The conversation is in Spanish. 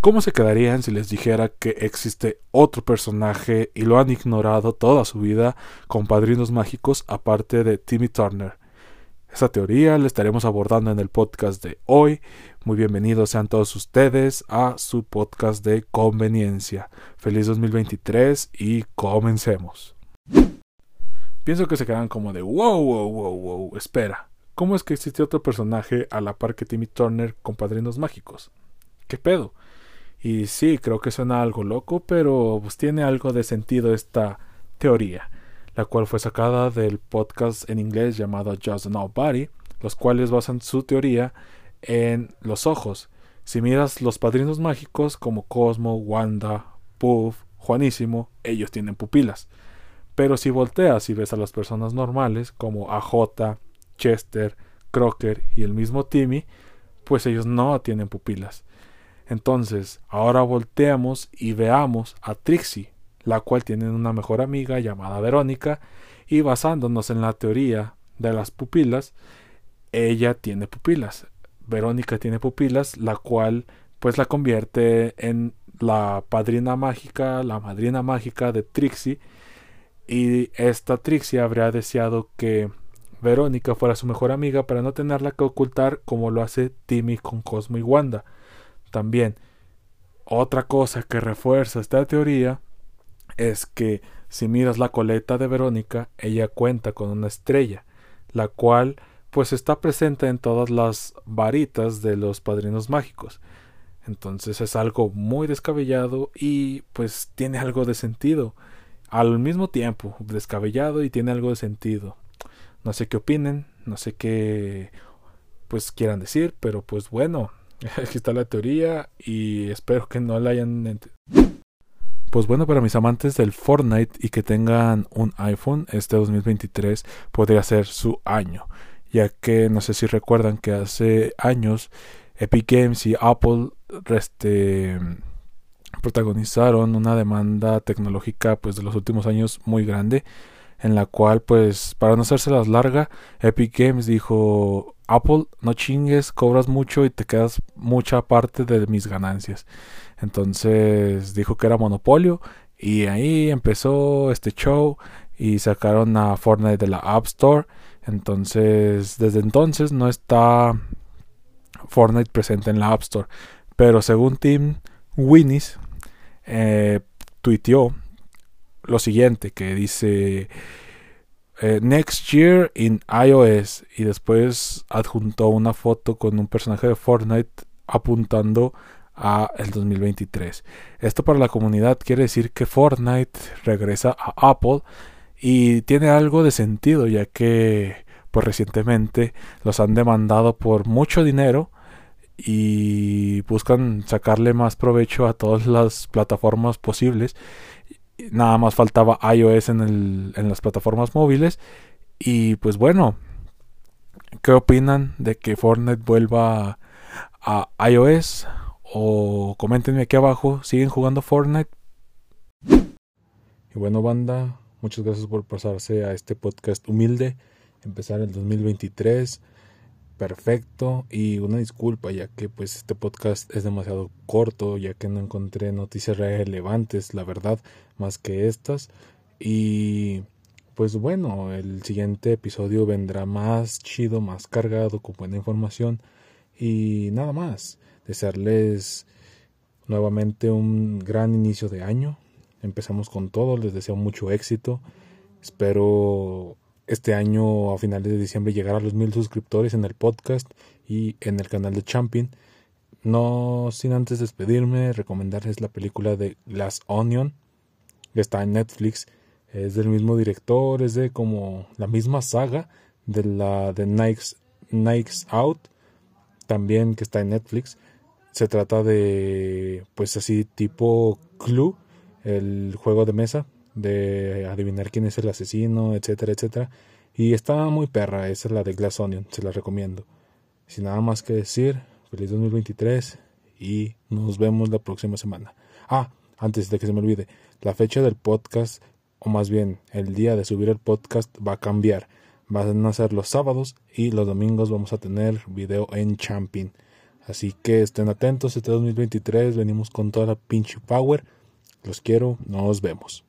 ¿Cómo se quedarían si les dijera que existe otro personaje y lo han ignorado toda su vida con padrinos mágicos aparte de Timmy Turner? Esa teoría la estaremos abordando en el podcast de hoy. Muy bienvenidos sean todos ustedes a su podcast de conveniencia. Feliz 2023 y comencemos. Pienso que se quedan como de wow, wow, wow, wow. Espera, ¿cómo es que existe otro personaje a la par que Timmy Turner con padrinos mágicos? ¿Qué pedo? Y sí, creo que suena algo loco, pero pues tiene algo de sentido esta teoría la cual fue sacada del podcast en inglés llamado Just Nobody, los cuales basan su teoría en los ojos. Si miras los padrinos mágicos como Cosmo, Wanda, Puff, Juanísimo, ellos tienen pupilas. Pero si volteas y ves a las personas normales como AJ, Chester, Crocker y el mismo Timmy, pues ellos no tienen pupilas. Entonces, ahora volteamos y veamos a Trixie, la cual tiene una mejor amiga llamada Verónica, y basándonos en la teoría de las pupilas, ella tiene pupilas. Verónica tiene pupilas, la cual pues la convierte en la padrina mágica, la madrina mágica de Trixie, y esta Trixie habría deseado que Verónica fuera su mejor amiga para no tenerla que ocultar como lo hace Timmy con Cosmo y Wanda. También, otra cosa que refuerza esta teoría es que si miras la coleta de Verónica, ella cuenta con una estrella, la cual pues está presente en todas las varitas de los padrinos mágicos. Entonces es algo muy descabellado y pues tiene algo de sentido. Al mismo tiempo, descabellado y tiene algo de sentido. No sé qué opinen, no sé qué pues quieran decir, pero pues bueno, aquí está la teoría y espero que no la hayan pues bueno, para mis amantes del Fortnite y que tengan un iPhone, este 2023 podría ser su año, ya que no sé si recuerdan que hace años Epic Games y Apple este, protagonizaron una demanda tecnológica pues de los últimos años muy grande en la cual pues para no hacérselas larga Epic Games dijo Apple no chingues cobras mucho y te quedas mucha parte de mis ganancias entonces dijo que era monopolio y ahí empezó este show y sacaron a Fortnite de la App Store. Entonces desde entonces no está Fortnite presente en la App Store. Pero según Tim Winnis, eh, tuiteó lo siguiente que dice eh, Next Year in iOS y después adjuntó una foto con un personaje de Fortnite apuntando a el 2023. Esto para la comunidad quiere decir que Fortnite regresa a Apple y tiene algo de sentido ya que pues recientemente los han demandado por mucho dinero y buscan sacarle más provecho a todas las plataformas posibles. Nada más faltaba iOS en, el, en las plataformas móviles y pues bueno, ¿qué opinan de que Fortnite vuelva a iOS? o coméntenme aquí abajo, ¿siguen jugando Fortnite? Y bueno, banda, muchas gracias por pasarse a este podcast humilde, empezar el 2023 perfecto y una disculpa ya que pues este podcast es demasiado corto ya que no encontré noticias relevantes la verdad más que estas y pues bueno el siguiente episodio vendrá más chido más cargado con buena información y nada más desearles nuevamente un gran inicio de año. Empezamos con todo, les deseo mucho éxito. Espero este año a finales de diciembre llegar a los mil suscriptores en el podcast y en el canal de Champion. No sin antes despedirme, recomendarles la película de Glass Onion, que está en Netflix. Es del mismo director, es de como la misma saga de la de Nikes, Out, también que está en Netflix. Se trata de, pues así, tipo Clue, el juego de mesa, de adivinar quién es el asesino, etcétera, etcétera. Y está muy perra, esa es la de Glass Onion, se la recomiendo. Sin nada más que decir, feliz 2023 y nos vemos la próxima semana. Ah, antes de que se me olvide, la fecha del podcast, o más bien el día de subir el podcast, va a cambiar. Van a ser los sábados y los domingos vamos a tener video en Champing. Así que estén atentos, este 2023 venimos con toda la pinche power. Los quiero, nos vemos.